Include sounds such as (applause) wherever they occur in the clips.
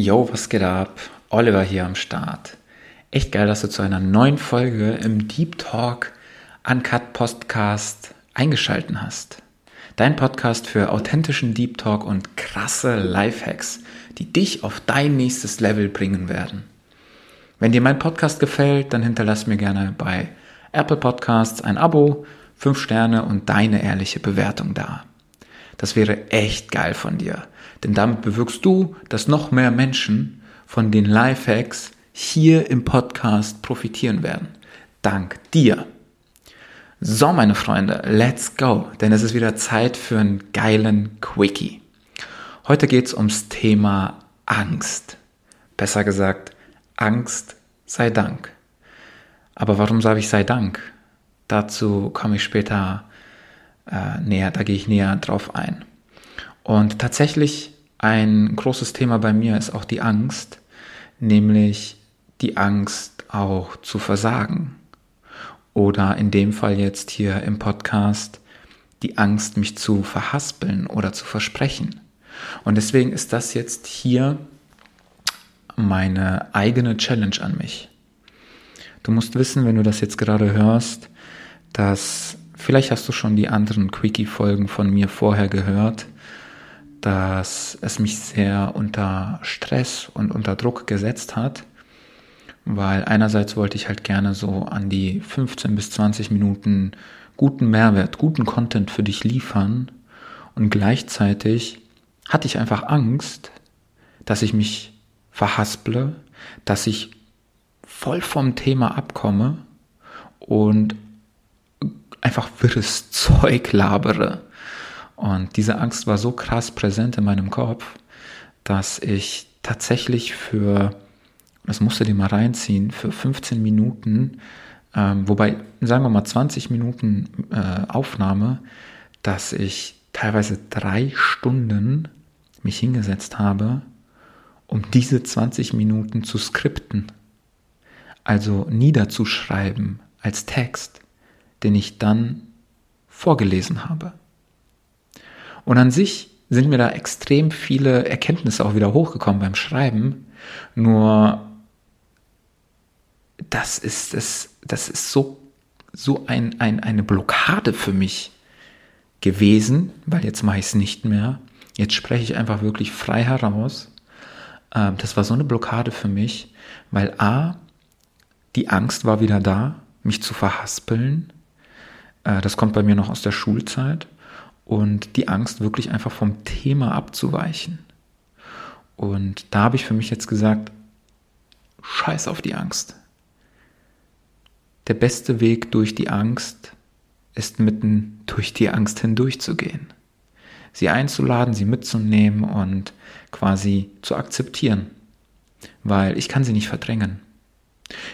Yo, was geht ab? Oliver hier am Start. Echt geil, dass du zu einer neuen Folge im Deep Talk Uncut Podcast eingeschalten hast. Dein Podcast für authentischen Deep Talk und krasse Lifehacks, die dich auf dein nächstes Level bringen werden. Wenn dir mein Podcast gefällt, dann hinterlass mir gerne bei Apple Podcasts ein Abo, 5 Sterne und deine ehrliche Bewertung da. Das wäre echt geil von dir. Denn damit bewirkst du, dass noch mehr Menschen von den Lifehacks hier im Podcast profitieren werden. Dank dir. So, meine Freunde, let's go, denn es ist wieder Zeit für einen geilen Quickie. Heute geht es ums Thema Angst. Besser gesagt, Angst sei Dank. Aber warum sage ich sei Dank? Dazu komme ich später äh, näher, da gehe ich näher drauf ein. Und tatsächlich ein großes Thema bei mir ist auch die Angst, nämlich die Angst auch zu versagen. Oder in dem Fall jetzt hier im Podcast die Angst, mich zu verhaspeln oder zu versprechen. Und deswegen ist das jetzt hier meine eigene Challenge an mich. Du musst wissen, wenn du das jetzt gerade hörst, dass vielleicht hast du schon die anderen Quickie-Folgen von mir vorher gehört, dass es mich sehr unter Stress und unter Druck gesetzt hat, weil einerseits wollte ich halt gerne so an die 15 bis 20 Minuten guten Mehrwert, guten Content für dich liefern und gleichzeitig hatte ich einfach Angst, dass ich mich verhasple, dass ich voll vom Thema abkomme und einfach wirres (laughs) Zeug labere. Und diese Angst war so krass präsent in meinem Kopf, dass ich tatsächlich für, das musst du dir mal reinziehen, für 15 Minuten, ähm, wobei, sagen wir mal 20 Minuten äh, Aufnahme, dass ich teilweise drei Stunden mich hingesetzt habe, um diese 20 Minuten zu skripten. Also niederzuschreiben als Text, den ich dann vorgelesen habe. Und an sich sind mir da extrem viele Erkenntnisse auch wieder hochgekommen beim Schreiben. Nur das ist es, das ist so, so ein, ein, eine Blockade für mich gewesen, weil jetzt mache ich es nicht mehr. Jetzt spreche ich einfach wirklich frei heraus. Ähm, das war so eine Blockade für mich, weil A, die Angst war wieder da, mich zu verhaspeln. Äh, das kommt bei mir noch aus der Schulzeit und die Angst, wirklich einfach vom Thema abzuweichen. Und da habe ich für mich jetzt gesagt, scheiß auf die Angst. Der beste Weg durch die Angst ist mitten durch die Angst hindurchzugehen. Sie einzuladen, sie mitzunehmen und quasi zu akzeptieren. Weil ich kann sie nicht verdrängen.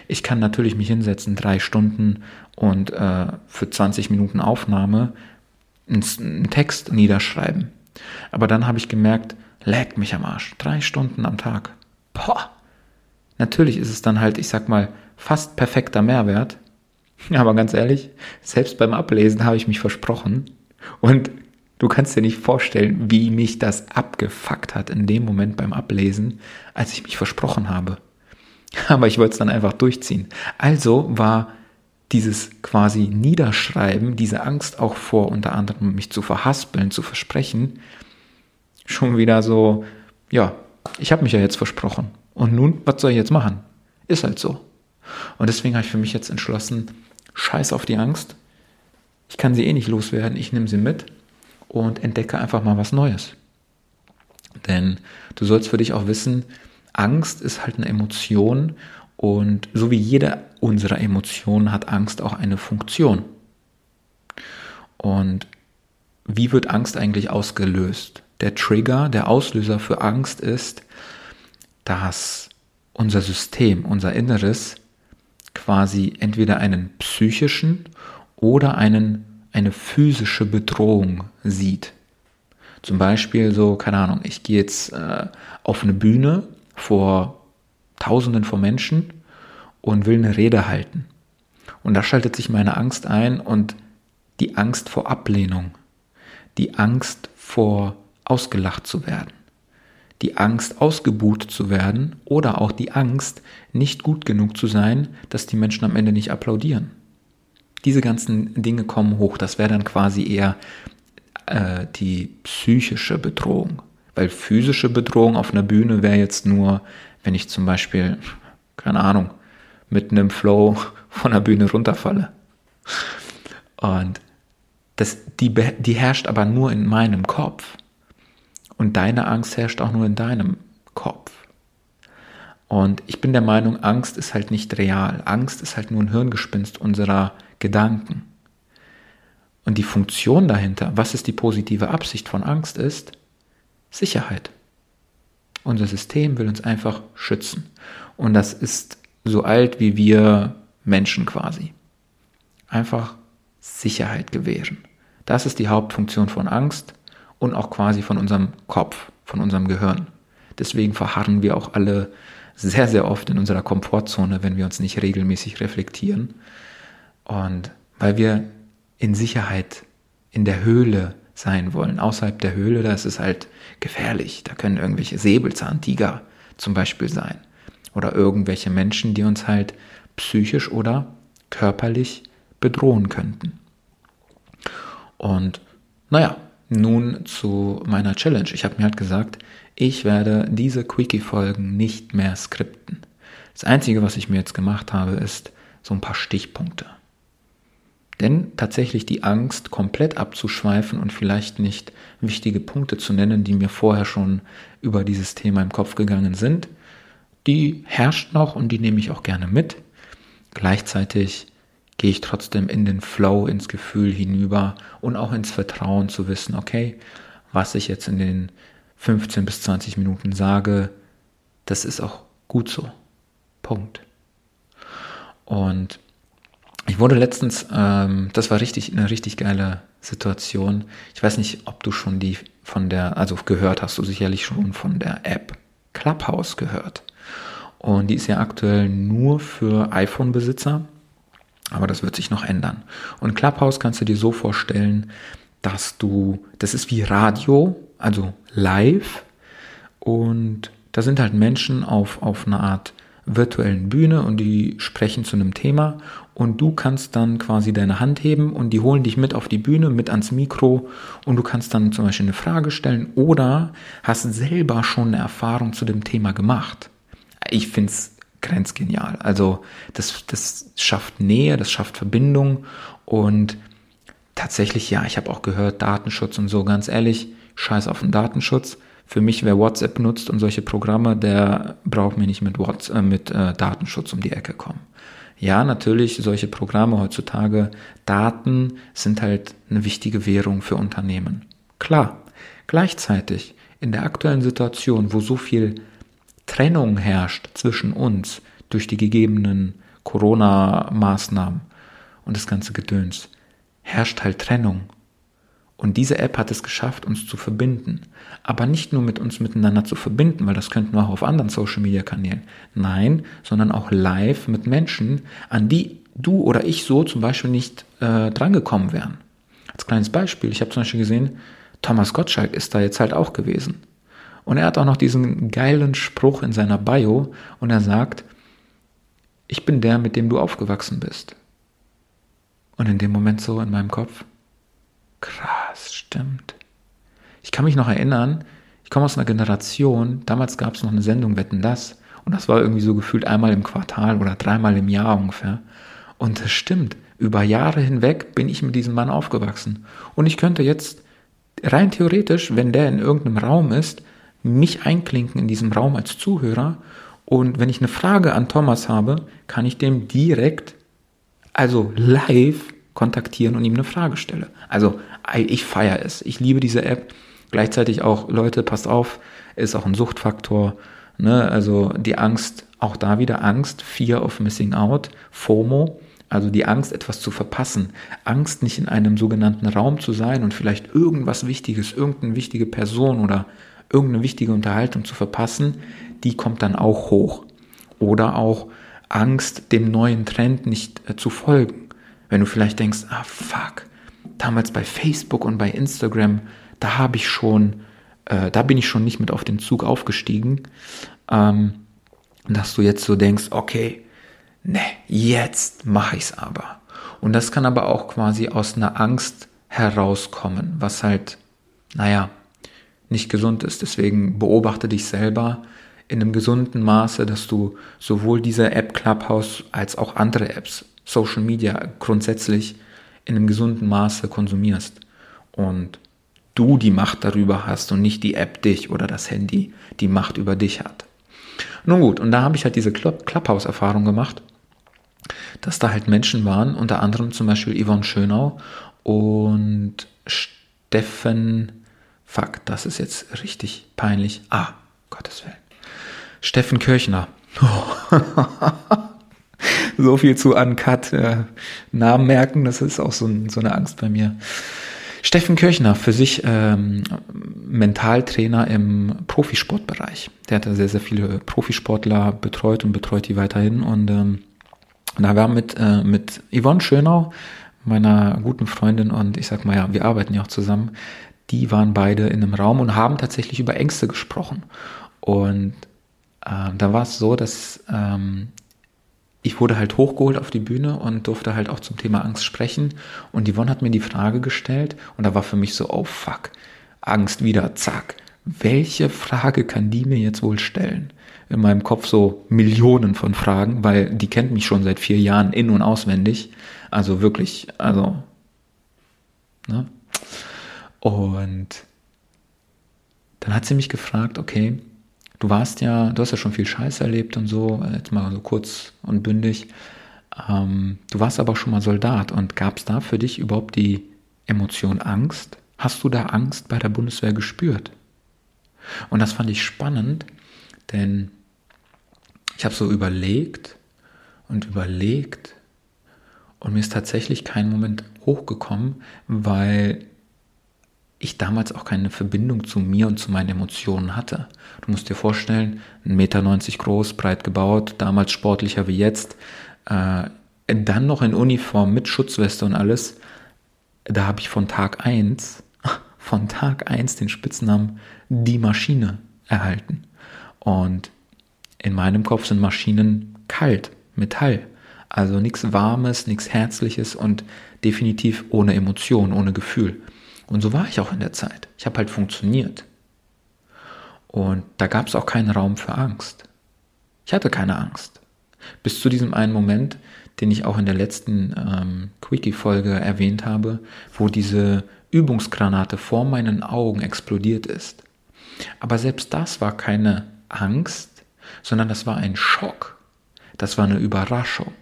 Ich kann natürlich mich hinsetzen, drei Stunden und äh, für 20 Minuten Aufnahme einen Text niederschreiben. Aber dann habe ich gemerkt, lägt mich am Arsch. Drei Stunden am Tag. Boah. Natürlich ist es dann halt, ich sag mal, fast perfekter Mehrwert. (laughs) Aber ganz ehrlich, selbst beim Ablesen habe ich mich versprochen. Und du kannst dir nicht vorstellen, wie mich das abgefuckt hat in dem Moment beim Ablesen, als ich mich versprochen habe. (laughs) Aber ich wollte es dann einfach durchziehen. Also war dieses quasi Niederschreiben, diese Angst auch vor unter anderem mich zu verhaspeln, zu versprechen, schon wieder so, ja, ich habe mich ja jetzt versprochen. Und nun, was soll ich jetzt machen? Ist halt so. Und deswegen habe ich für mich jetzt entschlossen, scheiß auf die Angst. Ich kann sie eh nicht loswerden, ich nehme sie mit und entdecke einfach mal was Neues. Denn du sollst für dich auch wissen, Angst ist halt eine Emotion und so wie jede unserer Emotionen hat Angst auch eine Funktion. Und wie wird Angst eigentlich ausgelöst? Der Trigger, der Auslöser für Angst ist, dass unser System, unser Inneres quasi entweder einen psychischen oder einen, eine physische Bedrohung sieht. Zum Beispiel so, keine Ahnung, ich gehe jetzt äh, auf eine Bühne vor Tausenden von Menschen und will eine Rede halten. Und da schaltet sich meine Angst ein und die Angst vor Ablehnung, die Angst vor ausgelacht zu werden, die Angst, ausgebuht zu werden oder auch die Angst, nicht gut genug zu sein, dass die Menschen am Ende nicht applaudieren. Diese ganzen Dinge kommen hoch. Das wäre dann quasi eher äh, die psychische Bedrohung. Weil physische Bedrohung auf einer Bühne wäre jetzt nur, wenn ich zum Beispiel, keine Ahnung, mitten im Flow von der Bühne runterfalle. Und das, die, die herrscht aber nur in meinem Kopf. Und deine Angst herrscht auch nur in deinem Kopf. Und ich bin der Meinung, Angst ist halt nicht real. Angst ist halt nur ein Hirngespinst unserer Gedanken. Und die Funktion dahinter, was ist die positive Absicht von Angst, ist Sicherheit. Unser System will uns einfach schützen. Und das ist so alt wie wir Menschen quasi. Einfach Sicherheit gewähren. Das ist die Hauptfunktion von Angst und auch quasi von unserem Kopf, von unserem Gehirn. Deswegen verharren wir auch alle sehr, sehr oft in unserer Komfortzone, wenn wir uns nicht regelmäßig reflektieren. Und weil wir in Sicherheit in der Höhle sein wollen. Außerhalb der Höhle, da ist es halt gefährlich. Da können irgendwelche Säbelzahntiger zum Beispiel sein. Oder irgendwelche Menschen, die uns halt psychisch oder körperlich bedrohen könnten. Und naja, nun zu meiner Challenge. Ich habe mir halt gesagt, ich werde diese Quickie-Folgen nicht mehr skripten. Das Einzige, was ich mir jetzt gemacht habe, ist so ein paar Stichpunkte. Denn tatsächlich die Angst, komplett abzuschweifen und vielleicht nicht wichtige Punkte zu nennen, die mir vorher schon über dieses Thema im Kopf gegangen sind, die herrscht noch und die nehme ich auch gerne mit. Gleichzeitig gehe ich trotzdem in den Flow, ins Gefühl hinüber und auch ins Vertrauen zu wissen, okay, was ich jetzt in den 15 bis 20 Minuten sage, das ist auch gut so. Punkt. Und ich wurde letztens, ähm, das war richtig eine richtig geile Situation. Ich weiß nicht, ob du schon die von der, also gehört hast du sicherlich schon von der App Clubhouse gehört. Und die ist ja aktuell nur für iPhone-Besitzer. Aber das wird sich noch ändern. Und Clubhouse kannst du dir so vorstellen, dass du, das ist wie Radio, also live. Und da sind halt Menschen auf, auf einer Art virtuellen Bühne und die sprechen zu einem Thema und du kannst dann quasi deine Hand heben und die holen dich mit auf die Bühne, mit ans Mikro und du kannst dann zum Beispiel eine Frage stellen oder hast selber schon eine Erfahrung zu dem Thema gemacht. Ich finde es grenzgenial. Also das, das schafft Nähe, das schafft Verbindung und tatsächlich, ja, ich habe auch gehört, Datenschutz und so, ganz ehrlich, scheiß auf den Datenschutz. Für mich, wer WhatsApp nutzt und solche Programme, der braucht mir nicht mit, WhatsApp, äh, mit äh, Datenschutz um die Ecke kommen. Ja, natürlich, solche Programme heutzutage, Daten sind halt eine wichtige Währung für Unternehmen. Klar, gleichzeitig in der aktuellen Situation, wo so viel Trennung herrscht zwischen uns durch die gegebenen Corona-Maßnahmen und das ganze Gedöns, herrscht halt Trennung. Und diese App hat es geschafft, uns zu verbinden. Aber nicht nur mit uns miteinander zu verbinden, weil das könnten wir auch auf anderen Social-Media-Kanälen. Nein, sondern auch live mit Menschen, an die du oder ich so zum Beispiel nicht äh, drangekommen wären. Als kleines Beispiel, ich habe zum Beispiel gesehen, Thomas Gottschalk ist da jetzt halt auch gewesen. Und er hat auch noch diesen geilen Spruch in seiner Bio und er sagt, ich bin der, mit dem du aufgewachsen bist. Und in dem Moment so in meinem Kopf, krass, stimmt. Ich kann mich noch erinnern, ich komme aus einer Generation, damals gab es noch eine Sendung Wetten das und das war irgendwie so gefühlt einmal im Quartal oder dreimal im Jahr ungefähr. Und das stimmt, über Jahre hinweg bin ich mit diesem Mann aufgewachsen. Und ich könnte jetzt rein theoretisch, wenn der in irgendeinem Raum ist, mich einklinken in diesem Raum als Zuhörer und wenn ich eine Frage an Thomas habe, kann ich dem direkt, also live kontaktieren und ihm eine Frage stelle. Also ich feiere es. Ich liebe diese App. Gleichzeitig auch, Leute, passt auf, ist auch ein Suchtfaktor. Ne? Also die Angst, auch da wieder Angst, Fear of Missing Out, FOMO, also die Angst, etwas zu verpassen. Angst, nicht in einem sogenannten Raum zu sein und vielleicht irgendwas Wichtiges, irgendeine wichtige Person oder irgendeine wichtige Unterhaltung zu verpassen, die kommt dann auch hoch. Oder auch Angst, dem neuen Trend nicht äh, zu folgen. Wenn du vielleicht denkst, ah fuck, damals bei Facebook und bei Instagram, da habe ich schon äh, da bin ich schon nicht mit auf den Zug aufgestiegen, ähm, dass du jetzt so denkst, okay, ne, jetzt mache ich's aber. Und das kann aber auch quasi aus einer Angst herauskommen, was halt, naja, nicht gesund ist. Deswegen beobachte dich selber in einem gesunden Maße, dass du sowohl diese App Clubhouse als auch andere Apps, Social Media grundsätzlich in einem gesunden Maße konsumierst. Und du die Macht darüber hast und nicht die App dich oder das Handy die Macht über dich hat. Nun gut, und da habe ich halt diese Clubhouse-Erfahrung gemacht, dass da halt Menschen waren, unter anderem zum Beispiel Yvonne Schönau und Steffen, fuck, das ist jetzt richtig peinlich. Ah, Gottes Willen. Steffen Kirchner. (laughs) so viel zu Uncut. Äh, Namen merken, das ist auch so, so, eine Angst bei mir. Steffen Kirchner, für sich ähm, Mentaltrainer im Profisportbereich. Der hat sehr, sehr viele Profisportler betreut und betreut die weiterhin. Und ähm, da war mit, äh, mit Yvonne Schönau, meiner guten Freundin, und ich sag mal ja, wir arbeiten ja auch zusammen, die waren beide in einem Raum und haben tatsächlich über Ängste gesprochen. Und äh, da war es so, dass ähm, ich wurde halt hochgeholt auf die Bühne und durfte halt auch zum Thema Angst sprechen. Und Yvonne hat mir die Frage gestellt und da war für mich so, oh fuck, Angst wieder, zack. Welche Frage kann die mir jetzt wohl stellen? In meinem Kopf so Millionen von Fragen, weil die kennt mich schon seit vier Jahren in- und auswendig. Also wirklich, also, ne? Und dann hat sie mich gefragt, okay, du warst ja, du hast ja schon viel Scheiß erlebt und so, jetzt mal so kurz und bündig. Ähm, du warst aber auch schon mal Soldat und gab es da für dich überhaupt die Emotion Angst? Hast du da Angst bei der Bundeswehr gespürt? Und das fand ich spannend, denn ich habe so überlegt und überlegt und mir ist tatsächlich kein Moment hochgekommen, weil ich damals auch keine Verbindung zu mir und zu meinen Emotionen hatte. Du musst dir vorstellen, 1,90 Meter groß, breit gebaut, damals sportlicher wie jetzt, äh, dann noch in Uniform mit Schutzweste und alles. Da habe ich von Tag 1, (laughs) von Tag 1 den Spitznamen die Maschine erhalten. Und in meinem Kopf sind Maschinen kalt, Metall. Also nichts Warmes, nichts Herzliches und definitiv ohne Emotion, ohne Gefühl. Und so war ich auch in der Zeit. Ich habe halt funktioniert. Und da gab es auch keinen Raum für Angst. Ich hatte keine Angst. Bis zu diesem einen Moment, den ich auch in der letzten ähm, Quickie-Folge erwähnt habe, wo diese Übungsgranate vor meinen Augen explodiert ist. Aber selbst das war keine Angst, sondern das war ein Schock. Das war eine Überraschung.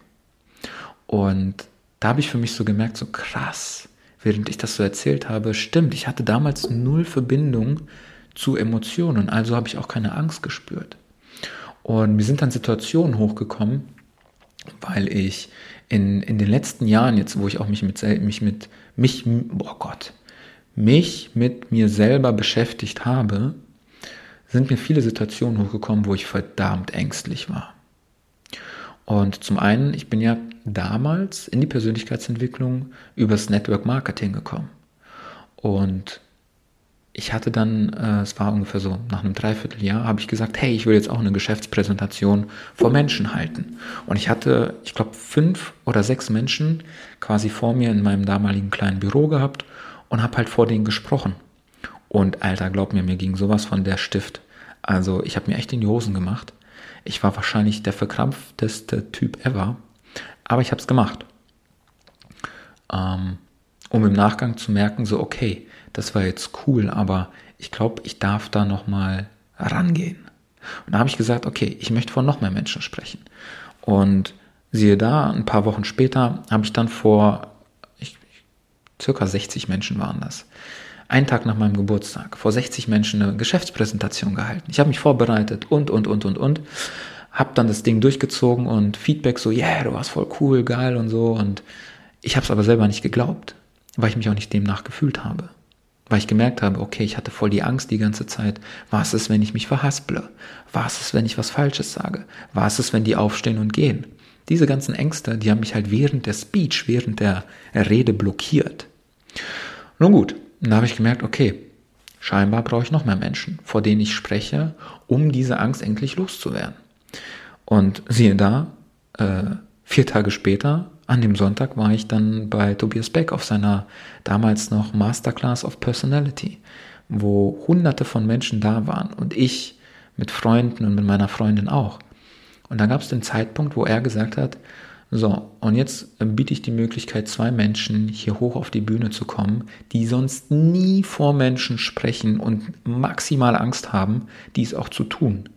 Und da habe ich für mich so gemerkt, so krass, während ich das so erzählt habe, stimmt, ich hatte damals null Verbindung zu Emotionen, also habe ich auch keine Angst gespürt. Und mir sind dann Situationen hochgekommen, weil ich in, in den letzten Jahren, jetzt wo ich auch mich mit, mich mit, mich, oh Gott, mich mit mir selber beschäftigt habe, sind mir viele Situationen hochgekommen, wo ich verdammt ängstlich war. Und zum einen, ich bin ja damals in die Persönlichkeitsentwicklung übers Network Marketing gekommen. Und ich hatte dann, äh, es war ungefähr so nach einem Dreivierteljahr, habe ich gesagt, hey, ich will jetzt auch eine Geschäftspräsentation vor Menschen halten. Und ich hatte, ich glaube, fünf oder sechs Menschen quasi vor mir in meinem damaligen kleinen Büro gehabt und habe halt vor denen gesprochen. Und Alter, glaub mir, mir ging sowas von der Stift. Also ich habe mir echt in die Hosen gemacht. Ich war wahrscheinlich der verkrampfteste Typ ever, aber ich habe es gemacht. Ähm, um im Nachgang zu merken, so okay, das war jetzt cool, aber ich glaube, ich darf da nochmal rangehen. Und da habe ich gesagt, okay, ich möchte vor noch mehr Menschen sprechen. Und siehe da, ein paar Wochen später habe ich dann vor, ich, circa 60 Menschen waren das, einen Tag nach meinem Geburtstag, vor 60 Menschen eine Geschäftspräsentation gehalten. Ich habe mich vorbereitet und, und, und, und, und. Hab dann das Ding durchgezogen und Feedback so, yeah, du warst voll cool, geil und so. Und ich habe es aber selber nicht geglaubt, weil ich mich auch nicht demnach gefühlt habe. Weil ich gemerkt habe, okay, ich hatte voll die Angst die ganze Zeit. Was ist, wenn ich mich verhasple? Was ist, wenn ich was Falsches sage? Was ist, wenn die aufstehen und gehen? Diese ganzen Ängste, die haben mich halt während der Speech, während der Rede blockiert. Nun gut, und da habe ich gemerkt, okay, scheinbar brauche ich noch mehr Menschen, vor denen ich spreche, um diese Angst endlich loszuwerden. Und siehe da, äh, vier Tage später, an dem Sonntag, war ich dann bei Tobias Beck auf seiner damals noch Masterclass of Personality, wo hunderte von Menschen da waren und ich mit Freunden und mit meiner Freundin auch. Und da gab es den Zeitpunkt, wo er gesagt hat, so, und jetzt biete ich die Möglichkeit, zwei Menschen hier hoch auf die Bühne zu kommen, die sonst nie vor Menschen sprechen und maximal Angst haben, dies auch zu tun.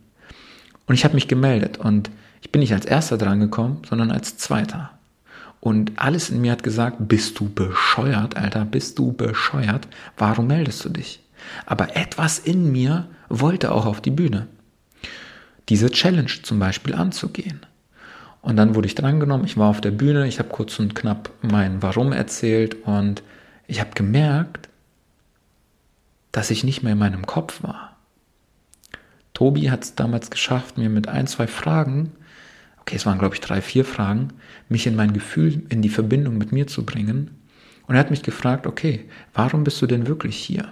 Und ich habe mich gemeldet und ich bin nicht als erster drangekommen, sondern als zweiter. Und alles in mir hat gesagt, bist du bescheuert, Alter, bist du bescheuert? Warum meldest du dich? Aber etwas in mir wollte auch auf die Bühne. Diese Challenge zum Beispiel anzugehen. Und dann wurde ich drangenommen, ich war auf der Bühne, ich habe kurz und knapp mein Warum erzählt und ich habe gemerkt, dass ich nicht mehr in meinem Kopf war. Tobi hat es damals geschafft, mir mit ein, zwei Fragen, okay, es waren glaube ich drei, vier Fragen, mich in mein Gefühl, in die Verbindung mit mir zu bringen. Und er hat mich gefragt, okay, warum bist du denn wirklich hier?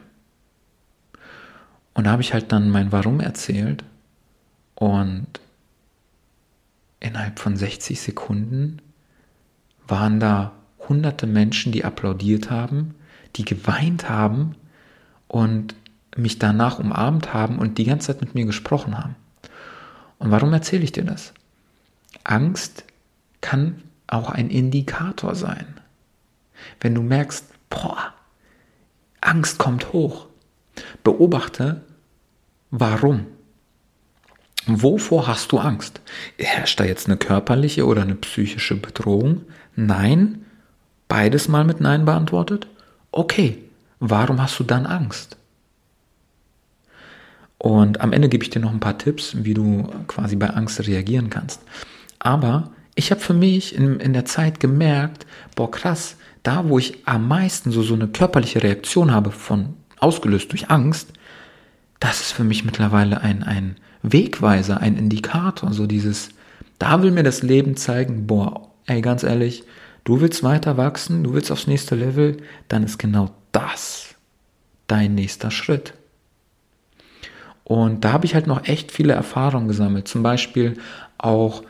Und da habe ich halt dann mein Warum erzählt und innerhalb von 60 Sekunden waren da hunderte Menschen, die applaudiert haben, die geweint haben und mich danach umarmt haben und die ganze Zeit mit mir gesprochen haben. Und warum erzähle ich dir das? Angst kann auch ein Indikator sein. Wenn du merkst, boah, Angst kommt hoch, beobachte, warum. Wovor hast du Angst? Herrscht da jetzt eine körperliche oder eine psychische Bedrohung? Nein? Beides mal mit Nein beantwortet? Okay, warum hast du dann Angst? Und am Ende gebe ich dir noch ein paar Tipps, wie du quasi bei Angst reagieren kannst. Aber ich habe für mich in, in der Zeit gemerkt, boah krass, da wo ich am meisten so, so eine körperliche Reaktion habe von ausgelöst durch Angst, das ist für mich mittlerweile ein, ein Wegweiser, ein Indikator, so dieses, da will mir das Leben zeigen, boah, ey, ganz ehrlich, du willst weiter wachsen, du willst aufs nächste Level, dann ist genau das dein nächster Schritt. Und da habe ich halt noch echt viele Erfahrungen gesammelt. Zum Beispiel auch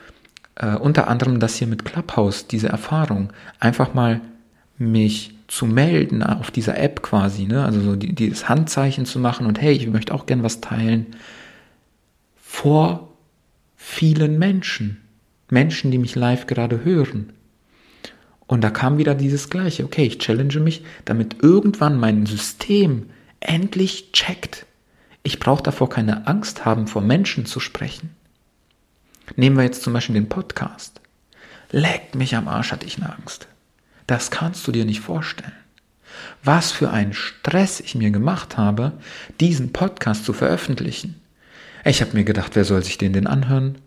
äh, unter anderem das hier mit Clubhouse, diese Erfahrung. Einfach mal mich zu melden auf dieser App quasi, ne? also so die, dieses Handzeichen zu machen und hey, ich möchte auch gern was teilen vor vielen Menschen. Menschen, die mich live gerade hören. Und da kam wieder dieses Gleiche. Okay, ich challenge mich, damit irgendwann mein System endlich checkt. Ich brauche davor keine Angst haben, vor Menschen zu sprechen. Nehmen wir jetzt zum Beispiel den Podcast. Leckt mich am Arsch, hatte ich eine Angst. Das kannst du dir nicht vorstellen. Was für ein Stress ich mir gemacht habe, diesen Podcast zu veröffentlichen. Ich habe mir gedacht, wer soll sich den denn anhören?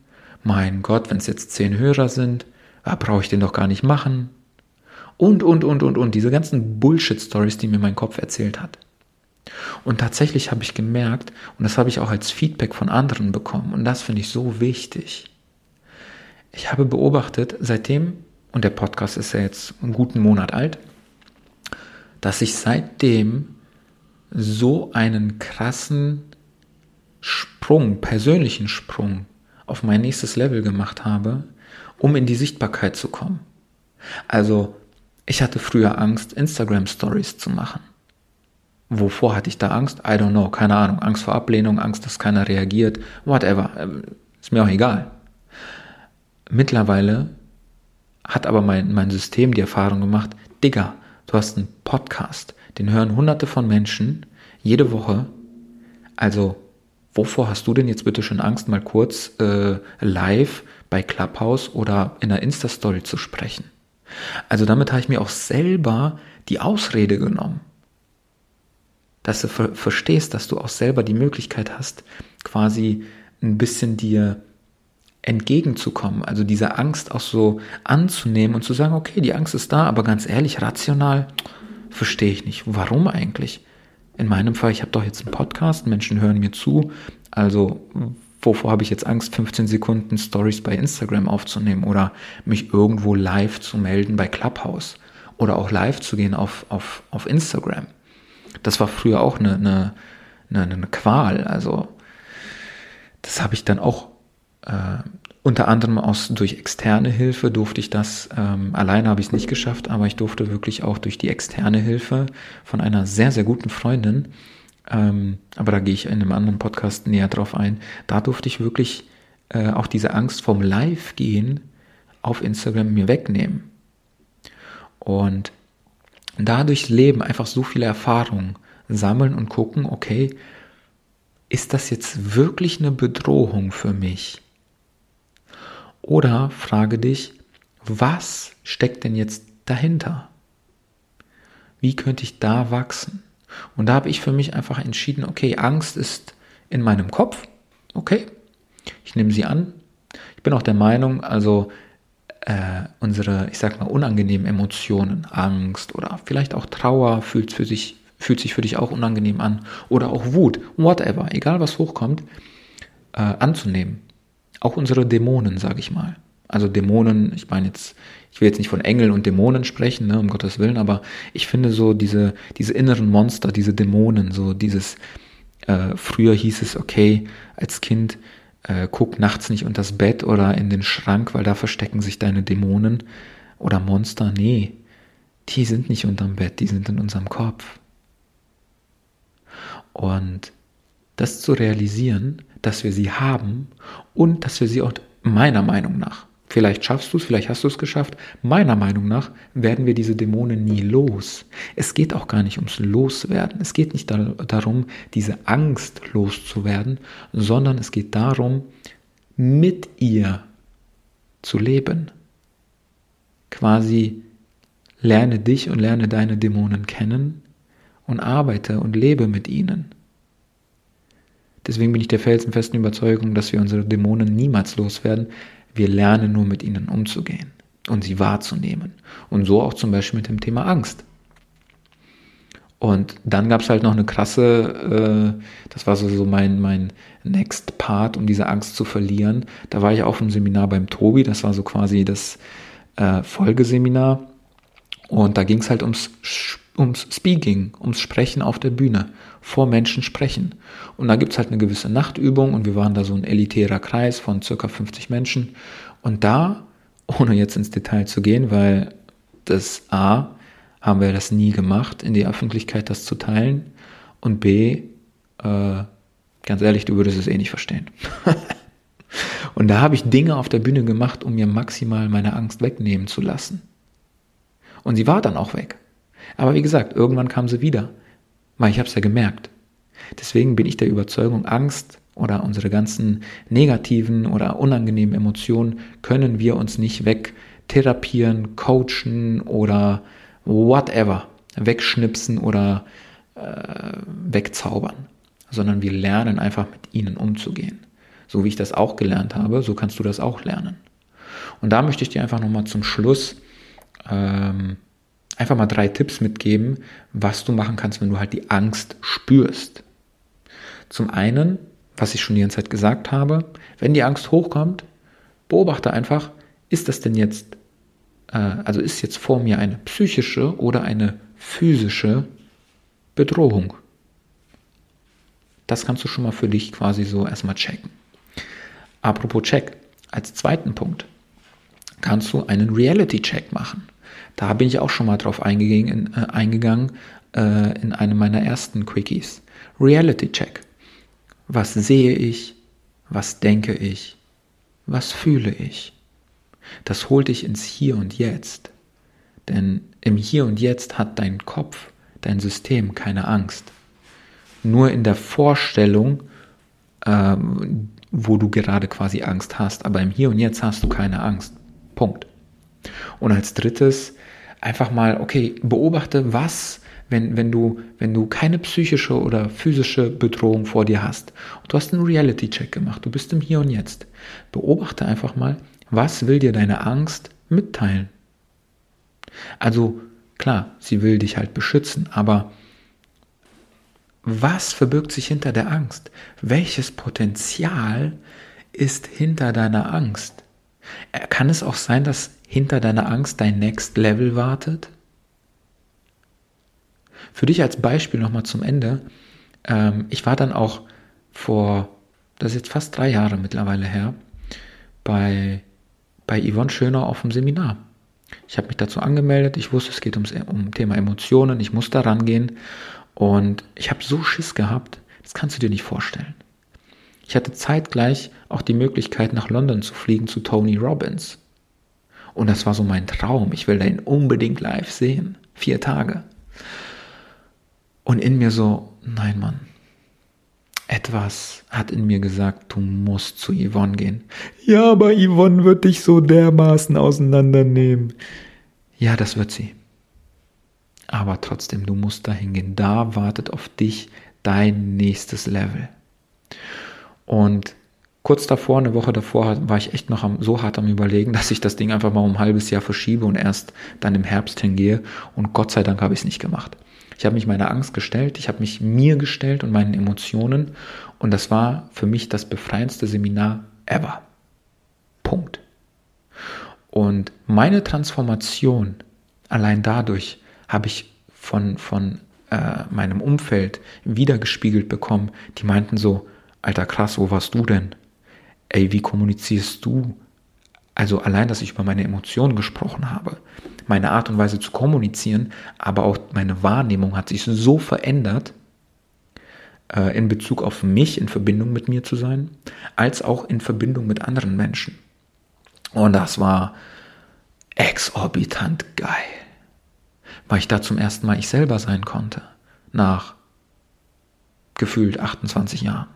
Mein Gott, wenn es jetzt zehn Hörer sind, ah, brauche ich den doch gar nicht machen. Und, und, und, und, und, diese ganzen Bullshit-Stories, die mir mein Kopf erzählt hat. Und tatsächlich habe ich gemerkt, und das habe ich auch als Feedback von anderen bekommen, und das finde ich so wichtig. Ich habe beobachtet, seitdem, und der Podcast ist ja jetzt einen guten Monat alt, dass ich seitdem so einen krassen Sprung, persönlichen Sprung auf mein nächstes Level gemacht habe, um in die Sichtbarkeit zu kommen. Also, ich hatte früher Angst, Instagram Stories zu machen. Wovor hatte ich da Angst? I don't know, keine Ahnung. Angst vor Ablehnung, Angst, dass keiner reagiert, whatever. Ist mir auch egal. Mittlerweile hat aber mein, mein System die Erfahrung gemacht, Digga, du hast einen Podcast, den hören hunderte von Menschen jede Woche. Also wovor hast du denn jetzt bitte schon Angst, mal kurz äh, live bei Clubhouse oder in einer Insta-Story zu sprechen? Also damit habe ich mir auch selber die Ausrede genommen. Dass du ver verstehst, dass du auch selber die Möglichkeit hast, quasi ein bisschen dir entgegenzukommen, also diese Angst auch so anzunehmen und zu sagen, okay, die Angst ist da, aber ganz ehrlich, rational verstehe ich nicht. Warum eigentlich? In meinem Fall, ich habe doch jetzt einen Podcast, Menschen hören mir zu. Also wovor habe ich jetzt Angst, 15 Sekunden Stories bei Instagram aufzunehmen oder mich irgendwo live zu melden bei Clubhouse oder auch live zu gehen auf, auf, auf Instagram. Das war früher auch eine, eine, eine, eine Qual. Also das habe ich dann auch äh, unter anderem aus durch externe Hilfe durfte ich das, ähm, alleine habe ich es nicht geschafft, aber ich durfte wirklich auch durch die externe Hilfe von einer sehr, sehr guten Freundin, ähm, aber da gehe ich in einem anderen Podcast näher drauf ein, da durfte ich wirklich äh, auch diese Angst vom Live-Gehen auf Instagram mir wegnehmen. Und dadurch leben einfach so viele Erfahrungen sammeln und gucken, okay, ist das jetzt wirklich eine Bedrohung für mich? Oder frage dich, was steckt denn jetzt dahinter? Wie könnte ich da wachsen? Und da habe ich für mich einfach entschieden, okay, Angst ist in meinem Kopf, okay, ich nehme sie an. Ich bin auch der Meinung, also äh, unsere, ich sag mal, unangenehmen Emotionen, Angst oder vielleicht auch Trauer fühlt, für sich, fühlt sich für dich auch unangenehm an oder auch Wut, whatever, egal was hochkommt, äh, anzunehmen. Auch unsere Dämonen, sage ich mal. Also Dämonen, ich meine jetzt, ich will jetzt nicht von Engeln und Dämonen sprechen, ne, um Gottes Willen, aber ich finde so diese, diese inneren Monster, diese Dämonen, so dieses, äh, früher hieß es, okay, als Kind, äh, guck nachts nicht unter das Bett oder in den Schrank, weil da verstecken sich deine Dämonen oder Monster. Nee, die sind nicht unterm Bett, die sind in unserem Kopf. Und das zu realisieren, dass wir sie haben und dass wir sie auch meiner Meinung nach, vielleicht schaffst du es, vielleicht hast du es geschafft, meiner Meinung nach werden wir diese Dämonen nie los. Es geht auch gar nicht ums Loswerden. Es geht nicht darum, diese Angst loszuwerden, sondern es geht darum, mit ihr zu leben. Quasi lerne dich und lerne deine Dämonen kennen und arbeite und lebe mit ihnen. Deswegen bin ich der felsenfesten Überzeugung, dass wir unsere Dämonen niemals loswerden. Wir lernen nur mit ihnen umzugehen und sie wahrzunehmen. Und so auch zum Beispiel mit dem Thema Angst. Und dann gab es halt noch eine krasse, äh, das war so, so mein, mein Next Part, um diese Angst zu verlieren. Da war ich auf einem Seminar beim Tobi, das war so quasi das äh, Folgeseminar. Und da ging es halt ums, ums Speaking, ums Sprechen auf der Bühne vor Menschen sprechen. Und da gibt es halt eine gewisse Nachtübung und wir waren da so ein elitärer Kreis von circa 50 Menschen. Und da, ohne jetzt ins Detail zu gehen, weil das A, haben wir das nie gemacht, in die Öffentlichkeit das zu teilen. Und B, äh, ganz ehrlich, du würdest es eh nicht verstehen. (laughs) und da habe ich Dinge auf der Bühne gemacht, um mir maximal meine Angst wegnehmen zu lassen. Und sie war dann auch weg. Aber wie gesagt, irgendwann kam sie wieder. Weil ich habe es ja gemerkt. Deswegen bin ich der Überzeugung, Angst oder unsere ganzen negativen oder unangenehmen Emotionen können wir uns nicht wegtherapieren, coachen oder whatever, wegschnipsen oder äh, wegzaubern, sondern wir lernen einfach mit ihnen umzugehen. So wie ich das auch gelernt habe, so kannst du das auch lernen. Und da möchte ich dir einfach nochmal zum Schluss ähm, einfach mal drei Tipps mitgeben, was du machen kannst, wenn du halt die Angst spürst. Zum einen, was ich schon die ganze Zeit gesagt habe, wenn die Angst hochkommt, beobachte einfach, ist das denn jetzt, äh, also ist jetzt vor mir eine psychische oder eine physische Bedrohung? Das kannst du schon mal für dich quasi so erstmal checken. Apropos Check, als zweiten Punkt kannst du einen Reality-Check machen. Da bin ich auch schon mal drauf eingegangen, äh, eingegangen äh, in einem meiner ersten Quickies. Reality Check. Was sehe ich? Was denke ich? Was fühle ich? Das holt dich ins Hier und Jetzt. Denn im Hier und Jetzt hat dein Kopf, dein System keine Angst. Nur in der Vorstellung, äh, wo du gerade quasi Angst hast. Aber im Hier und Jetzt hast du keine Angst. Punkt. Und als drittes, einfach mal, okay, beobachte, was, wenn, wenn, du, wenn du keine psychische oder physische Bedrohung vor dir hast. Und du hast einen Reality-Check gemacht, du bist im Hier und Jetzt. Beobachte einfach mal, was will dir deine Angst mitteilen? Also klar, sie will dich halt beschützen, aber was verbirgt sich hinter der Angst? Welches Potenzial ist hinter deiner Angst? Kann es auch sein, dass hinter deiner Angst dein Next Level wartet? Für dich als Beispiel nochmal zum Ende. ähm, ich war dann auch vor, das ist jetzt fast drei Jahre mittlerweile her, bei, bei Yvonne Schöner auf dem Seminar. Ich habe mich dazu angemeldet, ich wusste, es geht ums um Thema Emotionen, ich muss da rangehen und ich habe so Schiss gehabt, das kannst du dir nicht vorstellen. Ich hatte zeitgleich auch die Möglichkeit, nach London zu fliegen zu Tony Robbins. Und das war so mein Traum. Ich will ihn unbedingt live sehen. Vier Tage. Und in mir so, nein, Mann. Etwas hat in mir gesagt, du musst zu Yvonne gehen. Ja, aber Yvonne wird dich so dermaßen auseinandernehmen. Ja, das wird sie. Aber trotzdem, du musst dahin gehen. Da wartet auf dich dein nächstes Level. Und kurz davor, eine Woche davor, war ich echt noch am, so hart am Überlegen, (laughs) dass ich das Ding einfach mal um ein halbes Jahr verschiebe und erst dann im Herbst hingehe. Und Gott sei Dank habe ich es nicht gemacht. Ich habe mich meiner Angst gestellt, ich habe mich mir gestellt und meinen Emotionen und das war für mich das befreiendste Seminar ever. Punkt. Und meine Transformation, allein dadurch habe ich von, von äh, meinem Umfeld wiedergespiegelt bekommen, die meinten so, alter krass, wo warst du denn? Ey, wie kommunizierst du? Also allein, dass ich über meine Emotionen gesprochen habe, meine Art und Weise zu kommunizieren, aber auch meine Wahrnehmung hat sich so verändert, äh, in Bezug auf mich, in Verbindung mit mir zu sein, als auch in Verbindung mit anderen Menschen. Und das war exorbitant geil, weil ich da zum ersten Mal ich selber sein konnte, nach gefühlt 28 Jahren.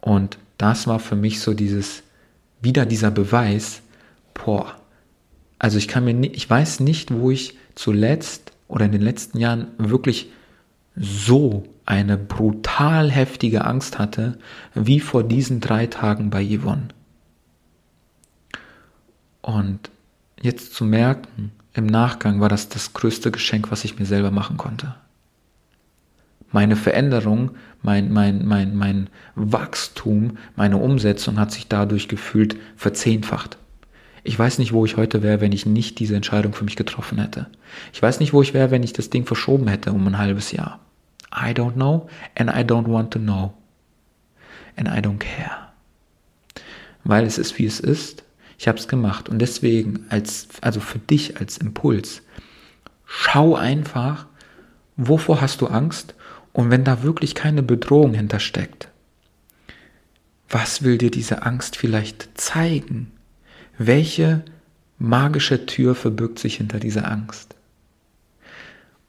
Und das war für mich so dieses, wieder dieser Beweis, boah, also ich kann mir nicht, ich weiß nicht, wo ich zuletzt oder in den letzten Jahren wirklich so eine brutal heftige Angst hatte, wie vor diesen drei Tagen bei Yvonne. Und jetzt zu merken, im Nachgang war das das größte Geschenk, was ich mir selber machen konnte. Meine Veränderung, mein, mein, mein, mein Wachstum, meine Umsetzung hat sich dadurch gefühlt verzehnfacht. Ich weiß nicht, wo ich heute wäre, wenn ich nicht diese Entscheidung für mich getroffen hätte. Ich weiß nicht, wo ich wäre, wenn ich das Ding verschoben hätte um ein halbes Jahr. I don't know and I don't want to know. And I don't care. Weil es ist, wie es ist. Ich habe es gemacht. Und deswegen, als, also für dich als Impuls, schau einfach, wovor hast du Angst? Und wenn da wirklich keine Bedrohung hintersteckt, was will dir diese Angst vielleicht zeigen? Welche magische Tür verbirgt sich hinter dieser Angst?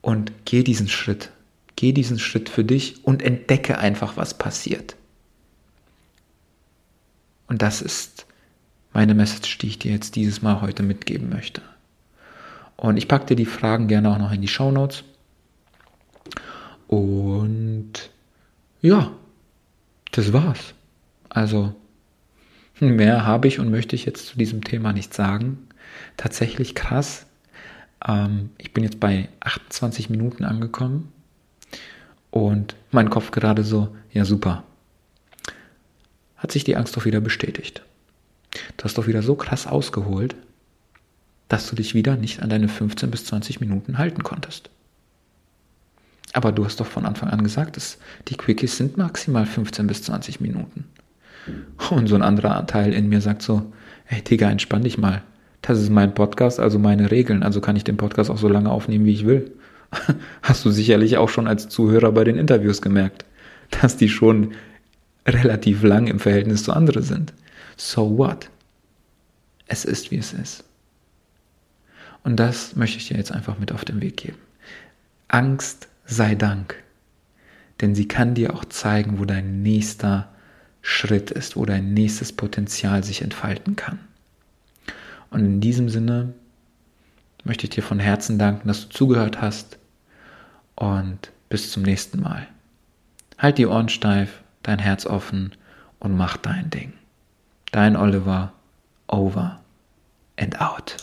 Und geh diesen Schritt. Geh diesen Schritt für dich und entdecke einfach, was passiert. Und das ist meine Message, die ich dir jetzt dieses Mal heute mitgeben möchte. Und ich packe dir die Fragen gerne auch noch in die Show Notes. Und ja, das war's. Also Mehr habe ich und möchte ich jetzt zu diesem Thema nicht sagen. Tatsächlich krass. Ähm, ich bin jetzt bei 28 Minuten angekommen und mein Kopf gerade so, ja super. Hat sich die Angst doch wieder bestätigt. Du hast doch wieder so krass ausgeholt, dass du dich wieder nicht an deine 15 bis 20 Minuten halten konntest. Aber du hast doch von Anfang an gesagt, dass die Quickies sind maximal 15 bis 20 Minuten. Und so ein anderer Teil in mir sagt so, hey Digga, entspann dich mal. Das ist mein Podcast, also meine Regeln, also kann ich den Podcast auch so lange aufnehmen, wie ich will. (laughs) Hast du sicherlich auch schon als Zuhörer bei den Interviews gemerkt, dass die schon relativ lang im Verhältnis zu anderen sind. So what? Es ist, wie es ist. Und das möchte ich dir jetzt einfach mit auf den Weg geben. Angst sei Dank, denn sie kann dir auch zeigen, wo dein nächster Schritt ist, wo dein nächstes Potenzial sich entfalten kann. Und in diesem Sinne möchte ich dir von Herzen danken, dass du zugehört hast und bis zum nächsten Mal. Halt die Ohren steif, dein Herz offen und mach dein Ding. Dein Oliver, over and out.